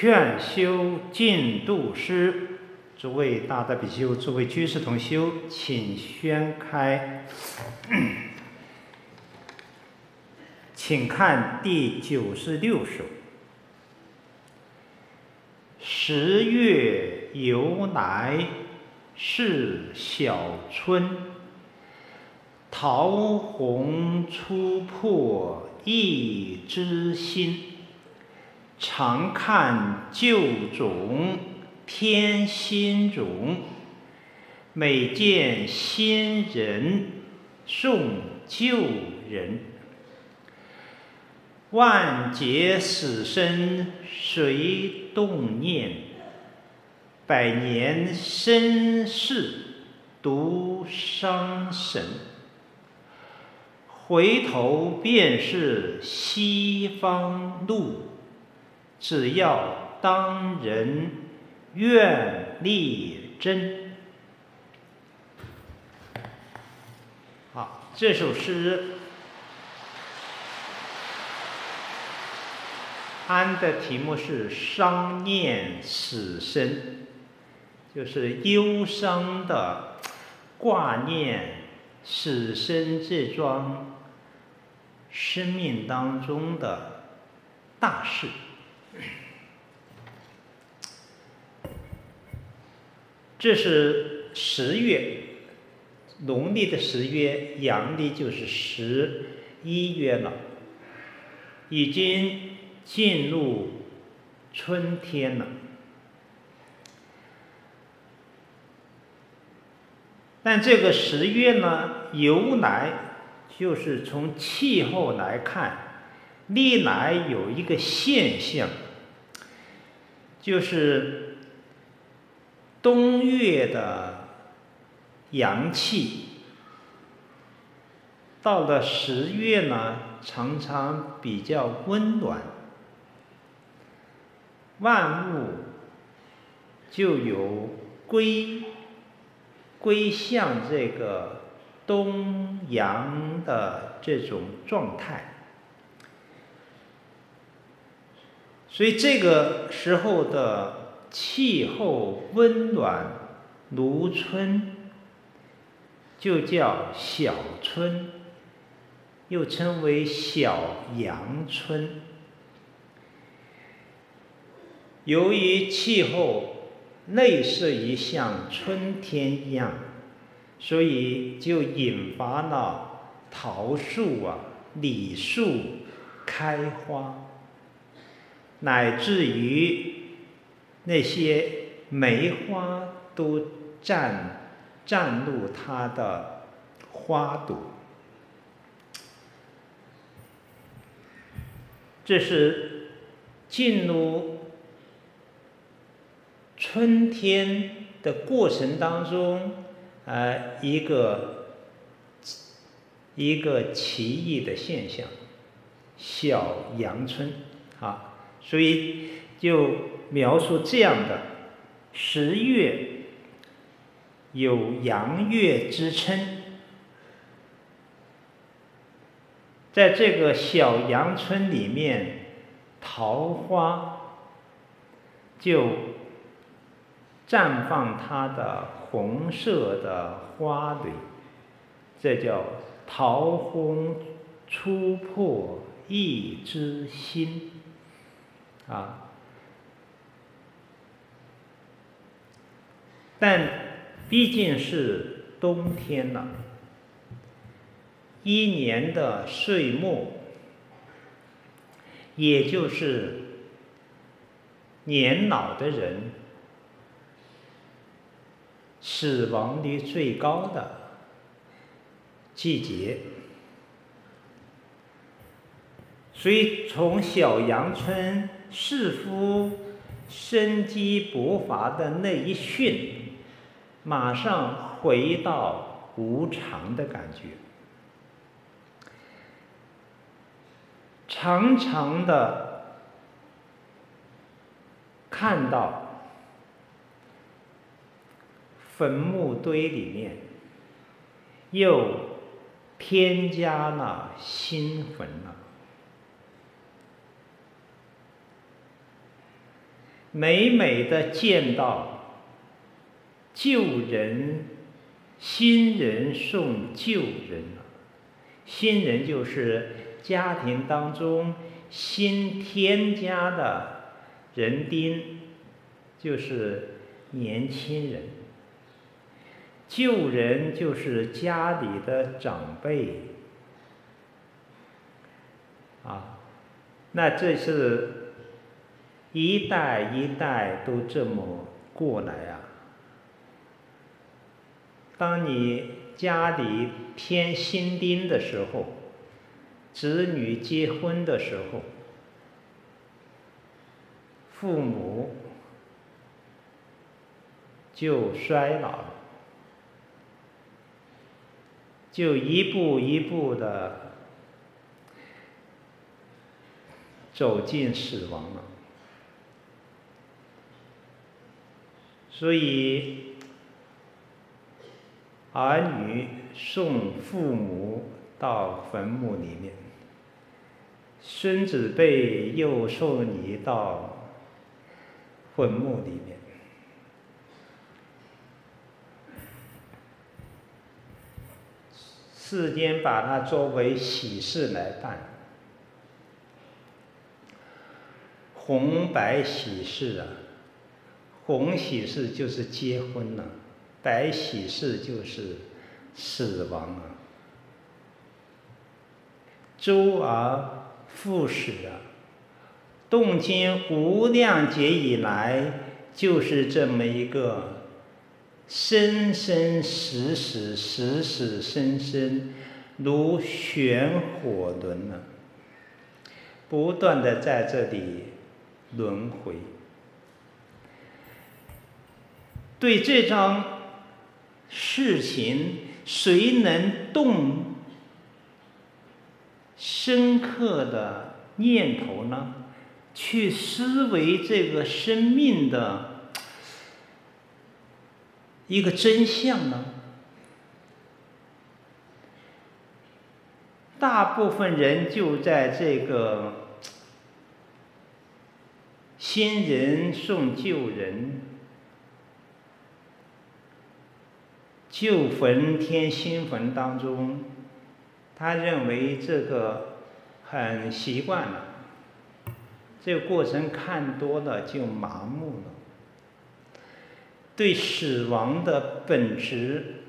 劝修净土师，诸位大德比丘，诸位居士同修，请宣开，请看第九十六首。十月由来是小春，桃红初破一枝新。常看旧种添新种，每见新人送旧人。万劫死生谁动念？百年身世独伤神。回头便是西方路。只要当人愿力真。好，这首诗安的题目是“伤念死生”，就是忧伤的挂念死生这桩生命当中的大事。这是十月，农历的十月，阳历就是十一月了，已经进入春天了。但这个十月呢，由来就是从气候来看，历来有一个现象，就是。冬月的阳气到了十月呢，常常比较温暖，万物就有归归向这个冬阳的这种状态，所以这个时候的。气候温暖如春，就叫小春，又称为小阳春。由于气候类似于像春天一样，所以就引发了桃树啊、李树开花，乃至于。那些梅花都绽绽露它的花朵，这是进入春天的过程当中，呃，一个一个奇异的现象，小阳春啊，所以就。描述这样的十月有阳月之称，在这个小阳春里面，桃花就绽放它的红色的花蕊，这叫桃红初破一枝新，啊。但毕竟是冬天了，一年的岁末，也就是年老的人死亡率最高的季节，所以从小阳春似乎生机勃发的那一瞬。马上回到无常的感觉，常常的看到坟墓堆里面又添加了新坟了，每每的见到旧人、新人送旧人，新人就是家庭当中新添加的人丁，就是年轻人。旧人就是家里的长辈，啊，那这是一代一代都这么过来啊。当你家里添新丁的时候，子女结婚的时候，父母就衰老了。就一步一步的走进死亡了，所以儿女送父母到坟墓里面，孙子辈又送你到坟墓里面。世间把它作为喜事来办，红白喜事啊，红喜事就是结婚了，白喜事就是死亡了，周而复始啊，动经无量劫以来就是这么一个。生生死死，死死生生，如旋火轮呢，不断的在这里轮回。对这桩事情，谁能动深刻的念头呢？去思维这个生命的。一个真相呢？大部分人就在这个新人送旧人，旧坟添新坟当中，他认为这个很习惯了，这个过程看多了就麻木了。对死亡的本质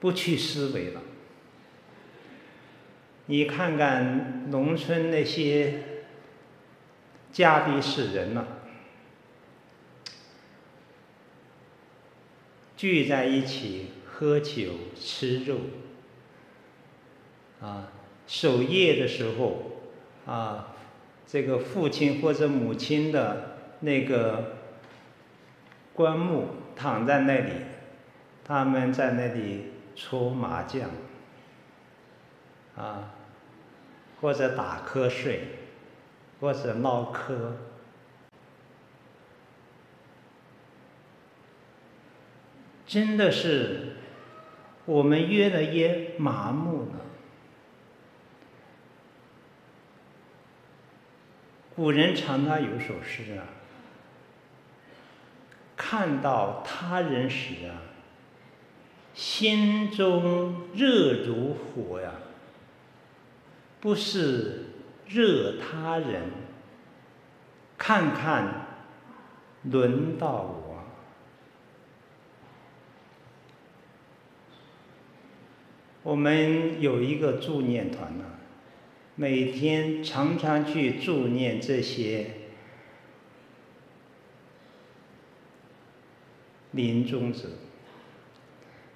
不去思维了。你看看农村那些家里死人了，聚在一起喝酒吃肉，啊，守夜的时候，啊，这个父亲或者母亲的。那个棺木躺在那里，他们在那里搓麻将，啊，或者打瞌睡，或者唠嗑，真的是我们越来越麻木了。古人常常有首诗啊。看到他人时啊，心中热如火呀，不是热他人。看看，轮到我。我们有一个助念团呢，每天常常去助念这些。临终者，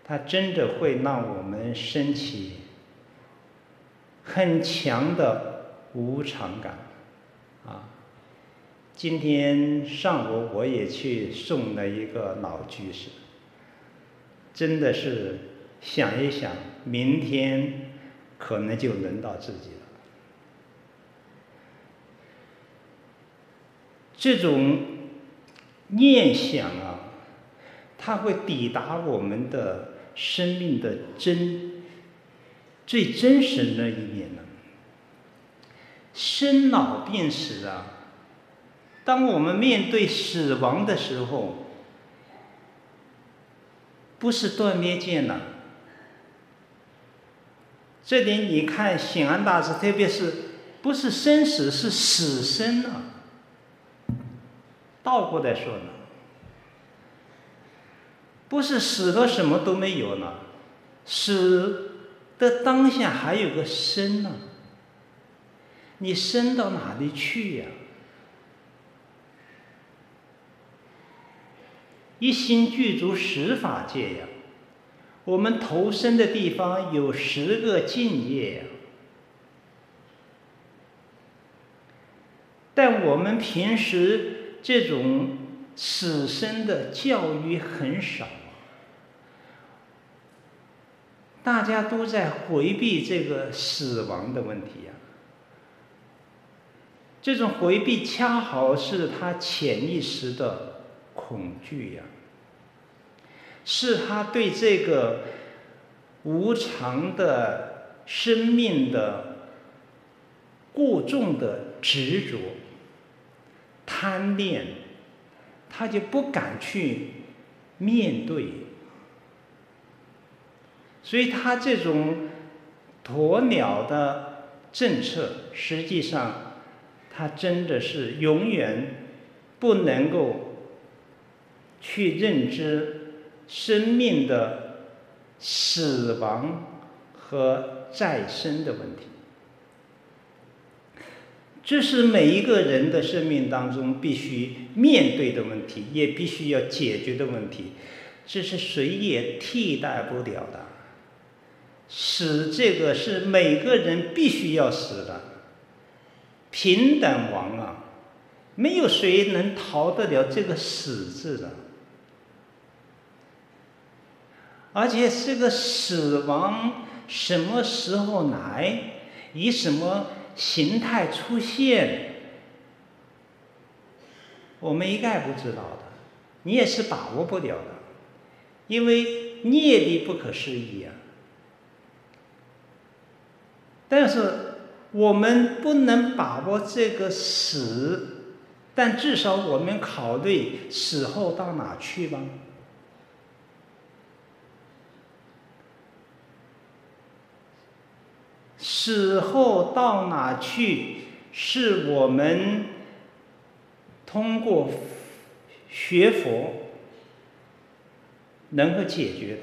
他真的会让我们升起很强的无常感，啊！今天上午我也去送了一个老居士，真的是想一想，明天可能就轮到自己了。这种念想啊！它会抵达我们的生命的真、最真实的一面呢。生老病死啊！当我们面对死亡的时候，不是断灭见了。这里你看显安大师，特别是不是生死，是死生啊！倒过来说呢，不是死了什么都没有了，死的当下还有个生呢。你生到哪里去呀？一心具足十法界呀。我们投生的地方有十个境界，但我们平时这种死生的教育很少，大家都在回避这个死亡的问题呀。这种回避恰好是他潜意识的恐惧呀。是他对这个无常的生命的过重的执着、贪恋，他就不敢去面对。所以他这种鸵鸟的政策，实际上他真的是永远不能够去认知。生命的死亡和再生的问题，这是每一个人的生命当中必须面对的问题，也必须要解决的问题，这是谁也替代不了的。死这个是每个人必须要死的，平等亡啊，没有谁能逃得了这个死字的。而且这个死亡什么时候来，以什么形态出现，我们一概不知道的，你也是把握不了的，因为业力不可思议啊。但是我们不能把握这个死，但至少我们考虑死后到哪去吧。死后到哪去，是我们通过学佛能够解决的。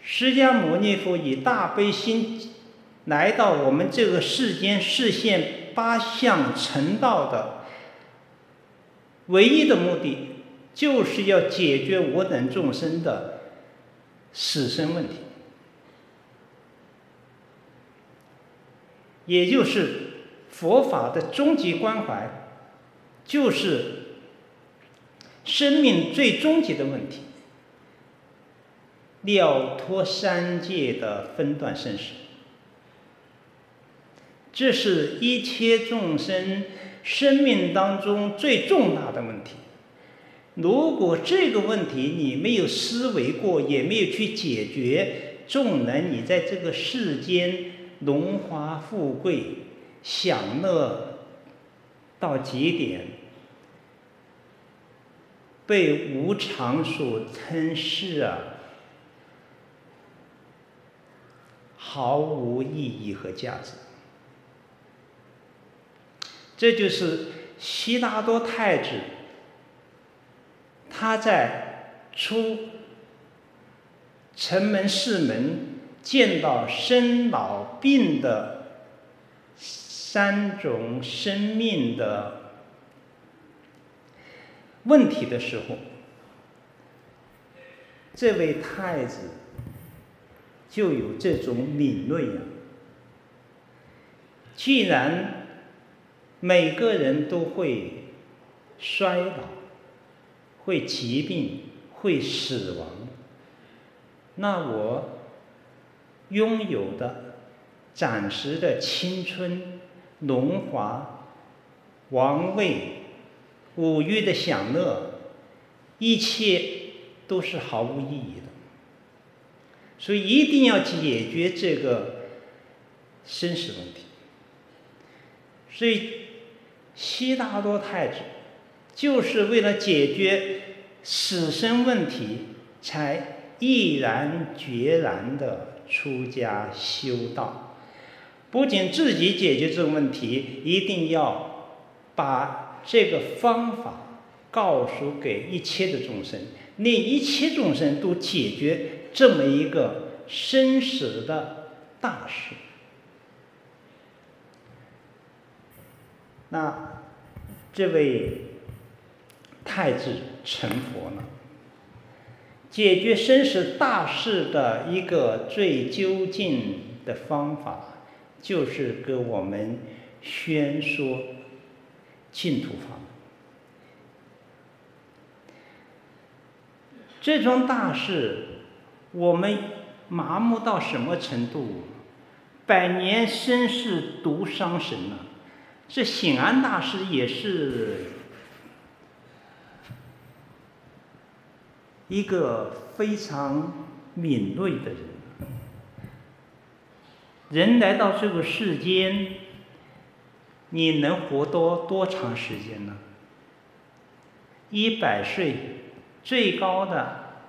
释迦牟尼佛以大悲心来到我们这个世间，示现八相成道的唯一的目的，就是要解决我等众生的。死生问题，也就是佛法的终极关怀，就是生命最终极的问题，了脱三界的分段生死，这是一切众生生命当中最重大的问题。如果这个问题你没有思维过，也没有去解决，纵然你在这个世间荣华富贵、享乐到极点，被无常所吞噬啊，毫无意义和价值。这就是悉达多太子。他在出城门四门，见到生老病的三种生命的问题的时候，这位太子就有这种敏锐呀。既然每个人都会衰老。会疾病，会死亡。那我拥有的暂时的青春、荣华、王位、五欲的享乐，一切都是毫无意义的。所以一定要解决这个生死问题。所以，悉达多太子就是为了解决死生问题，才毅然决然的出家修道。不仅自己解决这个问题，一定要把这个方法告诉给一切的众生，令一切众生都解决这么一个生死的大事。那这位太子成佛了，解决生死大事的一个最究竟的方法，就是跟我们宣说净土法。这桩大事，我们麻木到什么程度？百年生死独伤神呢？这显安大师也是一个非常敏锐的人。人来到这个世间，你能活多多长时间呢？一百岁，最高的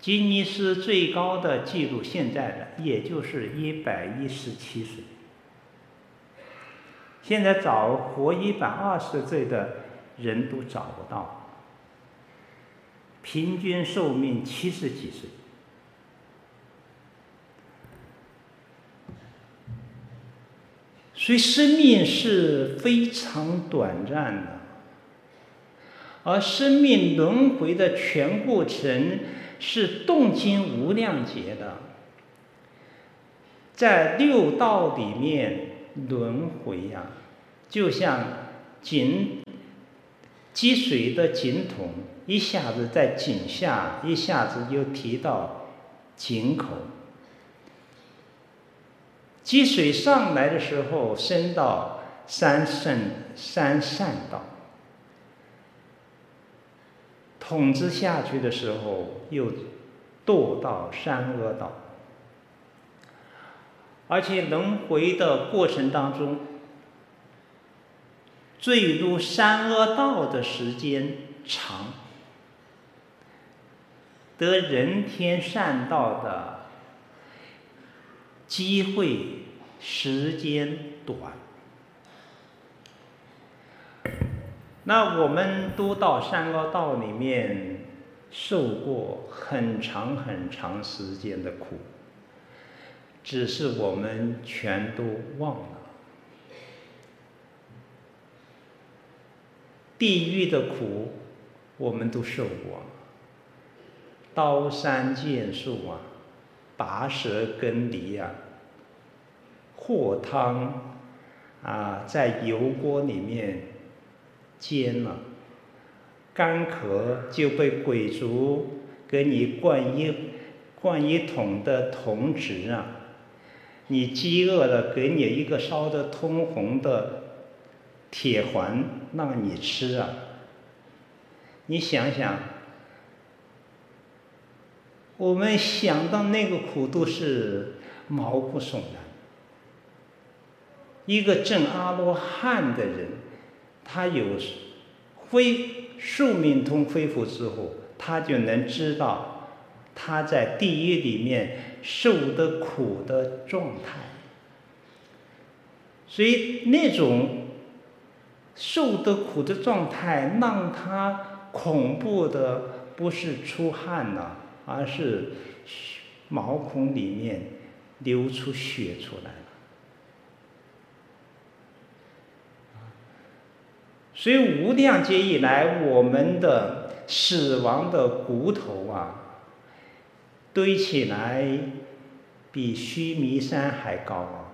吉尼斯最高的记录，现在的也就是一百一十七岁。现在找活一百二十岁的人都找不到，平均寿命七十几岁，所以生命是非常短暂的，而生命轮回的全过程是动经无量劫的，在六道里面。轮回呀，就像井积水的井筒，一下子在井下，一下子又提到井口。积水上来的时候，升到三圣三善道；筒子下去的时候，又堕到三恶道。而且轮回的过程当中，坠入三恶道的时间长，得人天善道的机会时间短。那我们都到三恶道里面受过很长很长时间的苦。只是我们全都忘了，地狱的苦我们都受过，刀山剑树啊，拔舌根离啊，祸汤啊，在油锅里面煎了，干渴就被鬼卒给你灌一灌一桶的铜汁啊。你饥饿了，给你一个烧得通红的铁环让你吃啊！你想想，我们想到那个苦都是毛骨悚然。一个证阿罗汉的人，他有恢宿命通恢复之后，他就能知道他在地狱里面。受的苦的状态，所以那种受的苦的状态，让他恐怖的不是出汗了，而是毛孔里面流出血出来了。所以无量劫以来，我们的死亡的骨头啊。堆起来比须弥山还高啊！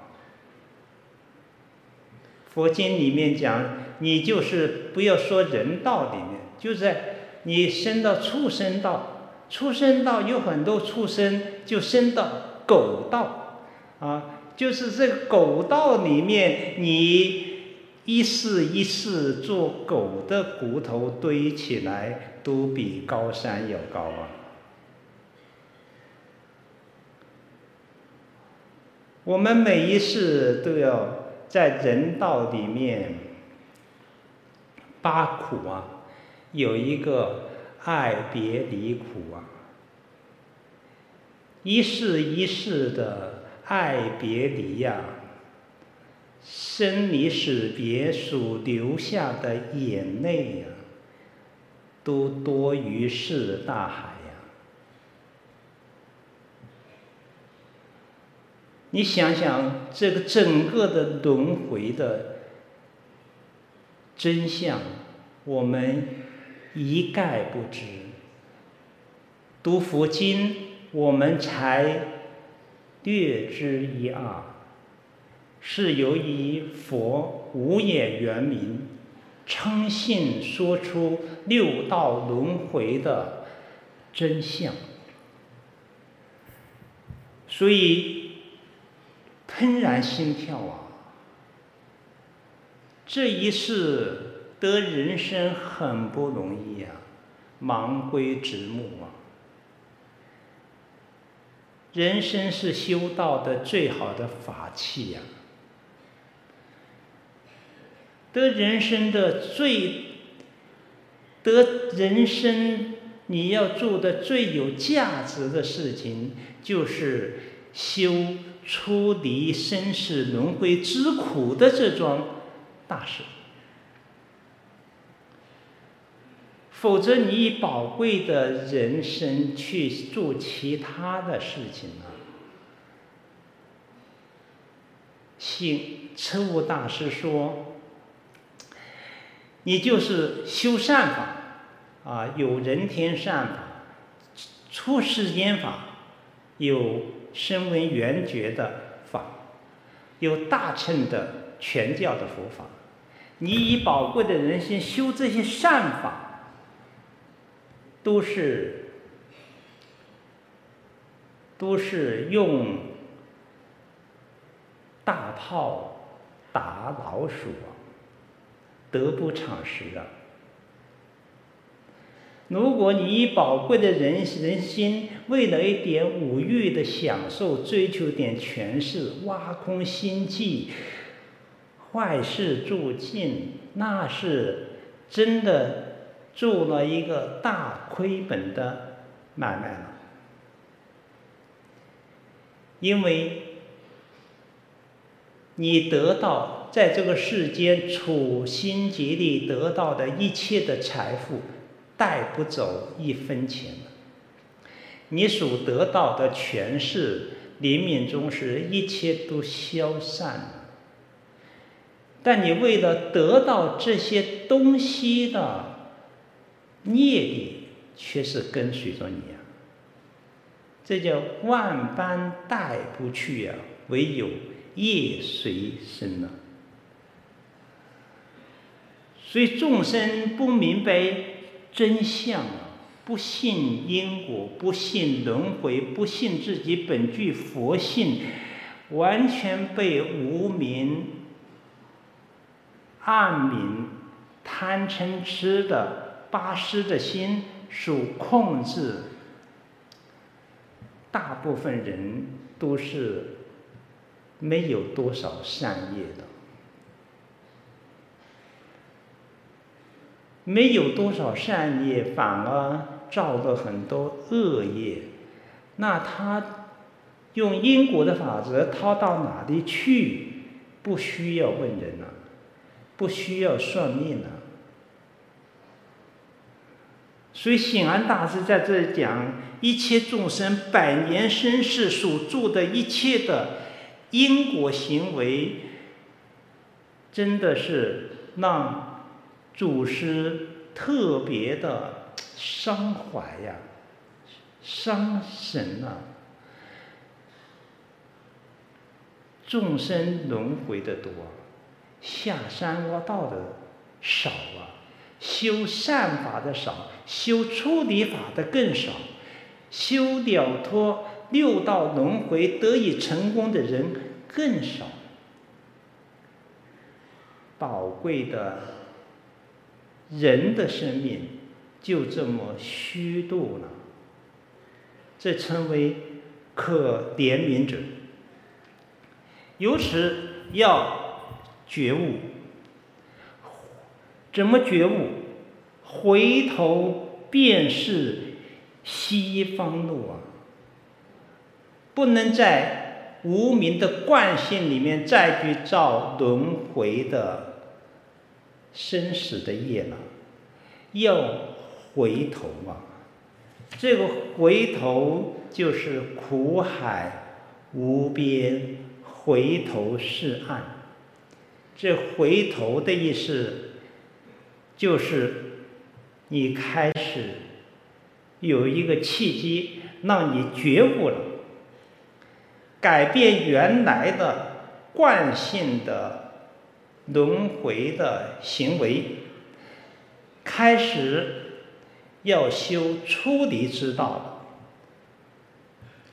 佛经里面讲，你就是不要说人道里面，就在你生到畜生道，畜生道有很多畜生就生到狗道，啊，就是这个狗道里面，你一世一世做狗的骨头堆起来都比高山要高啊！我们每一世都要在人道里面八苦啊，有一个爱别离苦啊，一世一世的爱别离呀，生离死别所流下的眼泪呀，都多于是大海呀。你想想，这个整个的轮回的真相，我们一概不知。读佛经，我们才略知一二，是由于佛无眼圆明，诚信说出六道轮回的真相，所以。怦然心跳啊！这一世得人生很不容易啊，忙归直目啊。人生是修道的最好的法器呀、啊，得人生的最，得人生你要做的最有价值的事情，就是修。出离生死轮回之苦的这桩大事，否则你以宝贵的人生去做其他的事情呢？信彻悟大师说：“你就是修善法，啊，有人天善法，出世间法，有。”声闻缘觉的法，有大乘的全教的佛法，你以宝贵的人生修这些善法，都是都是用大炮打老鼠，得不偿失啊。如果你以宝贵的人人心，为了一点五欲的享受，追求点权势，挖空心计，坏事做尽，那是真的做了一个大亏本的买卖了。因为，你得到在这个世间处心积虑得到的一切的财富。带不走一分钱，你所得到的权势，临命终时一切都消散了。但你为了得到这些东西的业力，却是跟随着你啊！这叫万般带不去呀，唯有业随身啊！所以众生不明白。真相啊！不信因果，不信轮回，不信自己本具佛性，完全被无明、暗明、贪嗔痴的八识的心所控制。大部分人都是没有多少善业的。没有多少善业，反而造了很多恶业。那他用因果的法则他到哪里去？不需要问人了，不需要算命了。所以显安大师在这里讲，一切众生百年生世所做的一切的因果行为，真的是让。祖师特别的伤怀呀，伤神啊！众生轮回的多，下山挖道的少啊，修善法的少，修出离法的更少，修了脱六道轮回得以成功的人更少，宝贵的。人的生命就这么虚度了，这称为可怜悯者。由此要觉悟，怎么觉悟？回头便是西方路啊！不能在无明的惯性里面再去造轮回的生死的业了，要回头啊！这个回头就是苦海无边，回头是岸。这回头的意思，就是你开始有一个契机，让你觉悟了，改变原来的惯性的轮回的行为，开始要修出离之道了。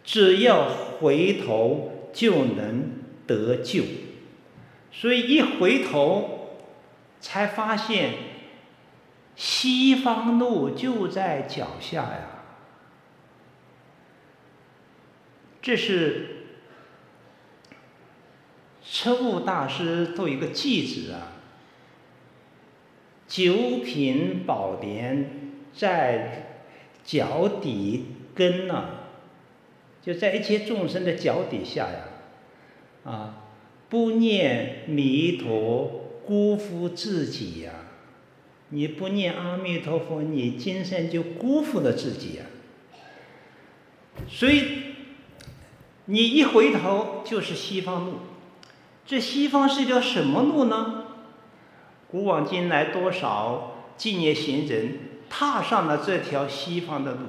只要回头，就能得救。所以一回头，才发现西方路就在脚下呀。这是车务大师做一个记子啊，“九品宝莲在脚底根呢，就在一切众生的脚底下呀，啊。”不念弥陀，辜负自己呀！你不念阿弥陀佛，你今生就辜负了自己呀。所以，你一回头就是西方路。这西方是条什么路呢？古往今来，多少敬业行人踏上了这条西方的路。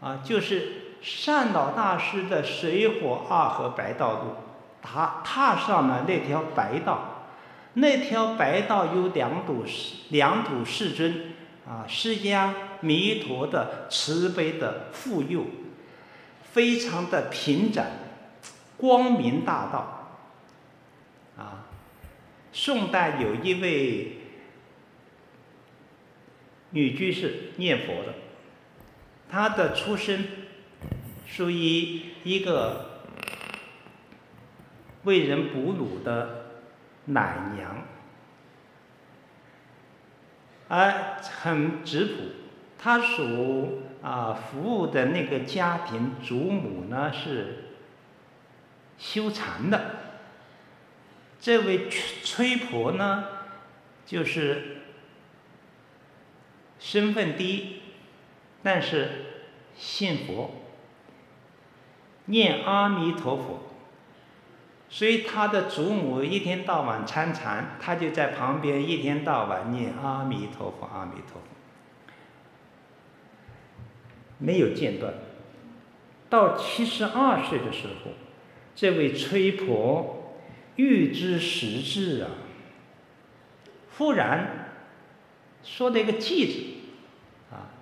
啊，就是善导大师的水火二河白道路。他踏上了那条白道，那条白道有两堵两堵世尊啊，释迦弥陀的慈悲的护佑，非常的平展，光明大道。啊，宋代有一位女居士念佛的，她的出身属于一个。为人哺乳的奶娘，而很质朴。他所啊服务的那个家庭祖母呢是修禅的。这位崔婆呢，就是身份低，但是信佛，念阿弥陀佛。所以他的祖母一天到晚参禅，他就在旁边一天到晚念阿弥陀佛，阿弥陀佛，没有间断。到七十二岁的时候，这位崔婆欲知实质啊，忽然说了一个偈子，啊，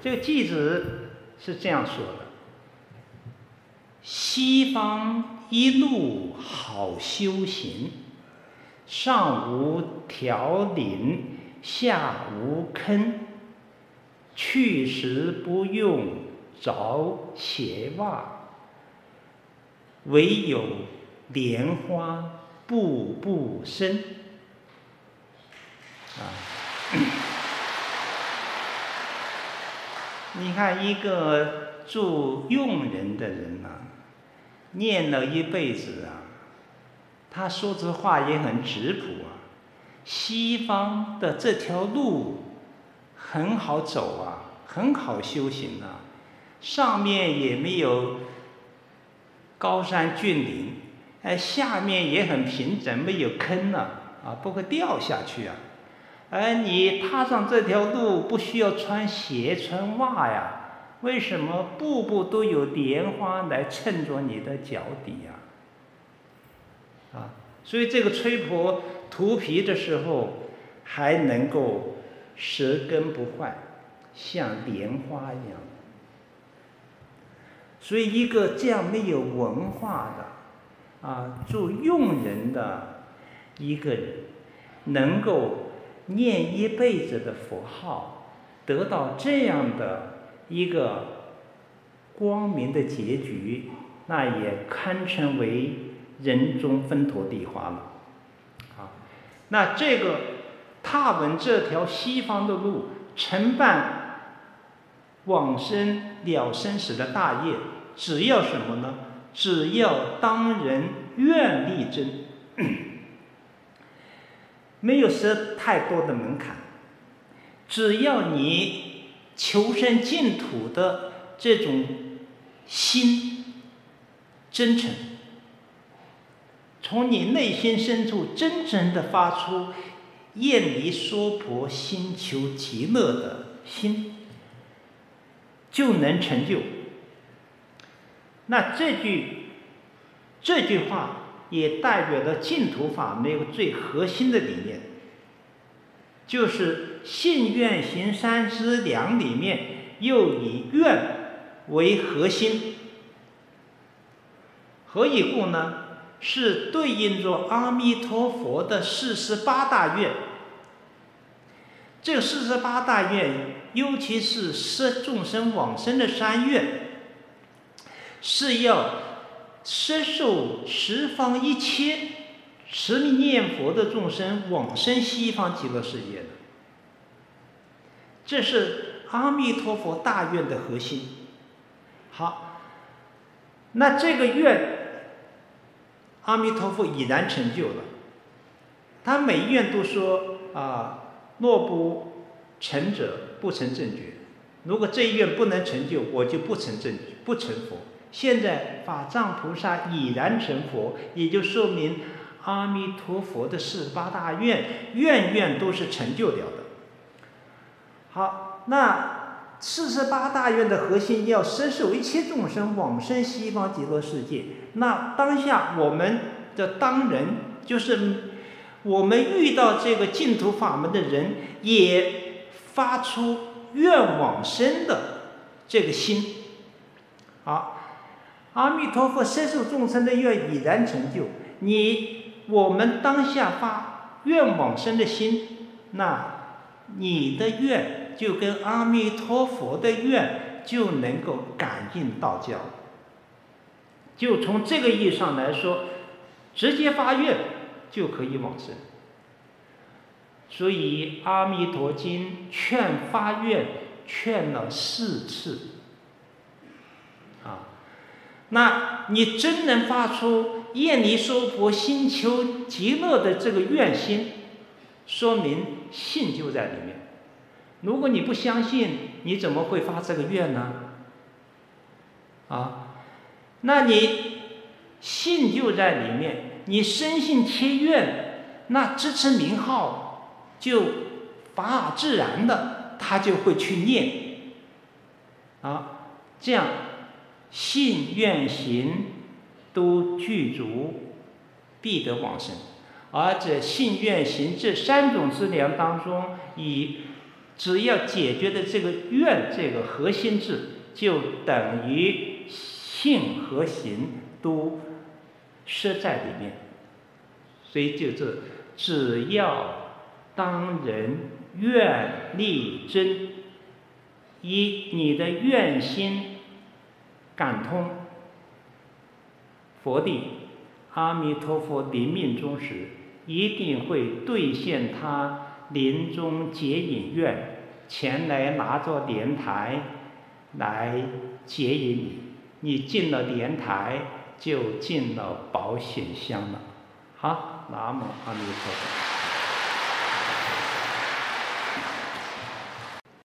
这个偈子是这样说的：西方。一路好修行，上无条岭，下无坑，去时不用着鞋袜，唯有莲花步步生。啊，你看一个做佣人的人呐、啊。念了一辈子啊，他说这话也很质朴啊。西方的这条路很好走啊，很好修行啊，上面也没有高山峻岭，哎，下面也很平整，没有坑呢，啊，不会掉下去啊。而你踏上这条路不需要穿鞋穿袜呀。为什么步步都有莲花来衬着你的脚底呀？啊，所以这个崔婆涂皮的时候还能够舌根不坏，像莲花一样。所以一个这样没有文化的啊，做佣人的一个人，能够念一辈子的佛号，得到这样的。一个光明的结局，那也堪称为人中分陀地花了。啊，那这个踏稳这条西方的路，承办往生了生死的大业，只要什么呢？只要当人愿力真，没有设太多的门槛，只要你求生净土的这种心真诚，从你内心深处真诚的发出愿离娑婆心求极乐的心，就能成就。那这句这句话也代表了净土法门一个最核心的理念，就是信愿行三资粮里面又以愿为核心。何以故呢？是对应着阿弥陀佛的四十八大愿。这四十八大愿，尤其是摄众生往生的三愿。是要摄受十方一切持念佛的众生往生西方极乐世界的，这是阿弥陀佛大愿的核心。好，那这个愿，阿弥陀佛已然成就了。他每一愿都说啊，若不成者，不成正觉。如果这一愿不能成就，我就不成正觉，不成佛。现在法藏菩萨已然成佛，也就说明阿弥陀佛的四十八大愿，愿愿都是成就了。好，那四十八大愿的核心要摄受一切众生往生西方极乐世界。那当下我们的当人，就是我们遇到这个净土法门的人，也发出愿往生的这个心。好。阿弥陀佛，深受众生的愿已然成就。你我们当下发愿往生的心，那你的愿就跟阿弥陀佛的愿就能够感应道教。就从这个意义上来说，直接发愿就可以往生。所以《阿弥陀经》劝发愿劝了四次。啊那你真能发出愿离娑婆心求极乐的这个愿心，说明信就在里面。如果你不相信，你怎么会发这个愿呢？啊，那你信就在里面，你深信切愿，那支持名号就法尔自然的，他就会去念。啊，这样。信愿行都具足，必得往生。而这信愿行这三种资粮当中，以只要解决的这个愿这个核心字，就等于性和行都摄在里面。所以就是只要当人愿力真，一你的愿心。感通佛地，阿弥陀佛临命终时，一定会兑现他临终接引院，前来拿着莲台来接引你。你进了莲台，就进了保险箱了。好，南无阿弥陀佛。